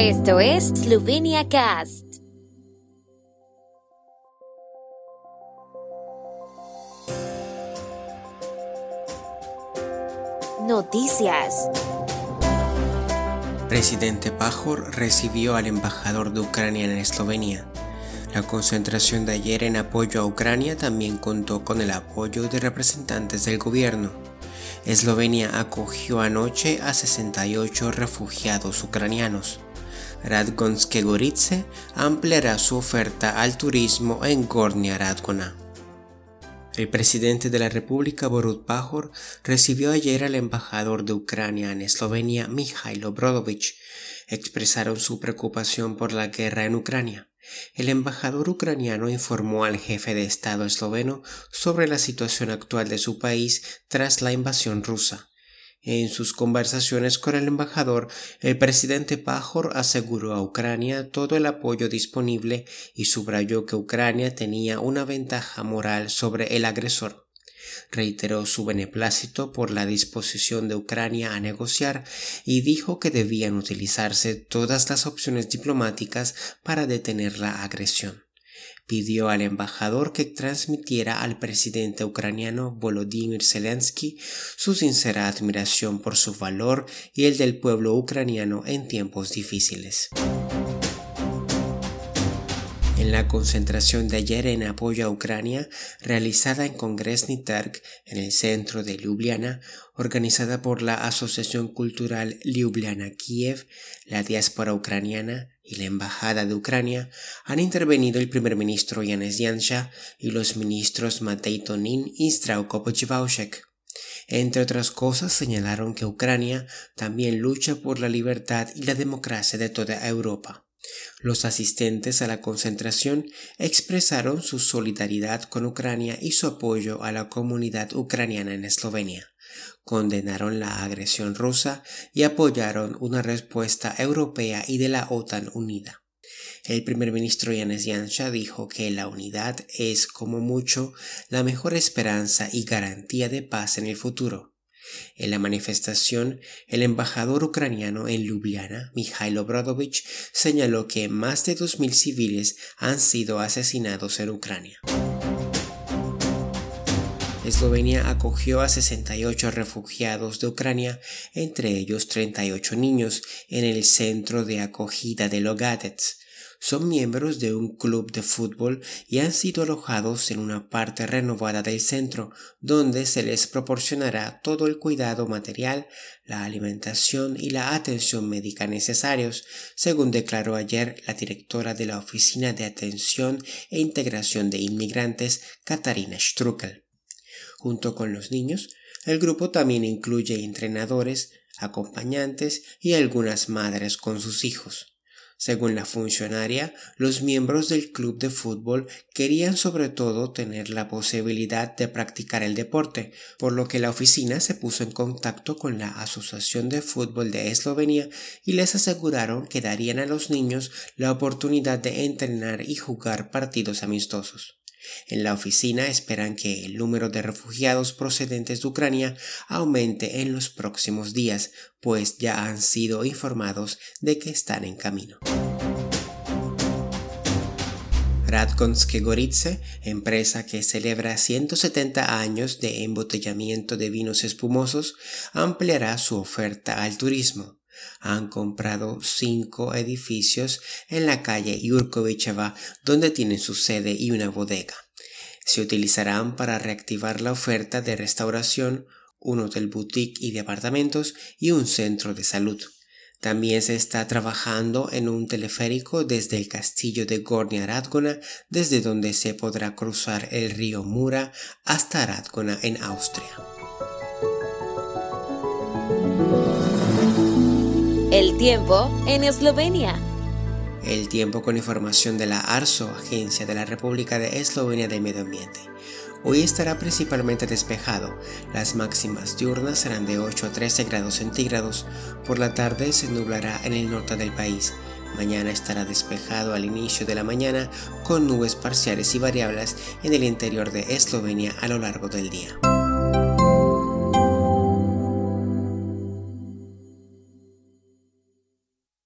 Esto es Slovenia Cast. Noticias. Presidente Pajor recibió al embajador de Ucrania en Eslovenia. La concentración de ayer en apoyo a Ucrania también contó con el apoyo de representantes del gobierno. Eslovenia acogió anoche a 68 refugiados ucranianos. Radgonske Gorice ampliará su oferta al turismo en Gornia Radgona. El presidente de la República, Borut Pajor, recibió ayer al embajador de Ucrania en Eslovenia, Mikhailo Brodovich. Expresaron su preocupación por la guerra en Ucrania. El embajador ucraniano informó al jefe de Estado esloveno sobre la situación actual de su país tras la invasión rusa. En sus conversaciones con el embajador, el presidente Pajor aseguró a Ucrania todo el apoyo disponible y subrayó que Ucrania tenía una ventaja moral sobre el agresor. Reiteró su beneplácito por la disposición de Ucrania a negociar y dijo que debían utilizarse todas las opciones diplomáticas para detener la agresión pidió al embajador que transmitiera al presidente ucraniano Volodymyr Zelensky su sincera admiración por su valor y el del pueblo ucraniano en tiempos difíciles. En la concentración de ayer en apoyo a Ucrania, realizada en Kongresny Terk, en el centro de Ljubljana, organizada por la Asociación Cultural Ljubljana-Kiev, la diáspora ucraniana y la Embajada de Ucrania, han intervenido el primer ministro Yanis Yansha y los ministros Matei Tonin y Strauko Entre otras cosas, señalaron que Ucrania también lucha por la libertad y la democracia de toda Europa. Los asistentes a la concentración expresaron su solidaridad con Ucrania y su apoyo a la comunidad ucraniana en Eslovenia. Condenaron la agresión rusa y apoyaron una respuesta europea y de la OTAN unida. El primer ministro Yanis Yansha dijo que la unidad es como mucho la mejor esperanza y garantía de paz en el futuro. En la manifestación, el embajador ucraniano en Ljubljana, Mikhailo Brodovich, señaló que más de 2.000 civiles han sido asesinados en Ucrania. Eslovenia acogió a 68 refugiados de Ucrania, entre ellos 38 niños, en el centro de acogida de Logatets son miembros de un club de fútbol y han sido alojados en una parte renovada del centro, donde se les proporcionará todo el cuidado material, la alimentación y la atención médica necesarios, según declaró ayer la directora de la Oficina de Atención e Integración de Inmigrantes, Katarina Strukel. Junto con los niños, el grupo también incluye entrenadores, acompañantes y algunas madres con sus hijos. Según la funcionaria, los miembros del club de fútbol querían sobre todo tener la posibilidad de practicar el deporte, por lo que la oficina se puso en contacto con la Asociación de Fútbol de Eslovenia y les aseguraron que darían a los niños la oportunidad de entrenar y jugar partidos amistosos. En la oficina esperan que el número de refugiados procedentes de Ucrania aumente en los próximos días, pues ya han sido informados de que están en camino. Radkonske Gorice, empresa que celebra 170 años de embotellamiento de vinos espumosos, ampliará su oferta al turismo. Han comprado cinco edificios en la calle Yurkovicheva donde tienen su sede y una bodega. Se utilizarán para reactivar la oferta de restauración, un hotel boutique y de apartamentos y un centro de salud. También se está trabajando en un teleférico desde el castillo de Gornia Radgona, desde donde se podrá cruzar el río Mura hasta Radgona en Austria. El tiempo en Eslovenia. El tiempo con información de la ARSO, Agencia de la República de Eslovenia de Medio Ambiente. Hoy estará principalmente despejado. Las máximas diurnas serán de 8 a 13 grados centígrados. Por la tarde se nublará en el norte del país. Mañana estará despejado al inicio de la mañana con nubes parciales y variables en el interior de Eslovenia a lo largo del día.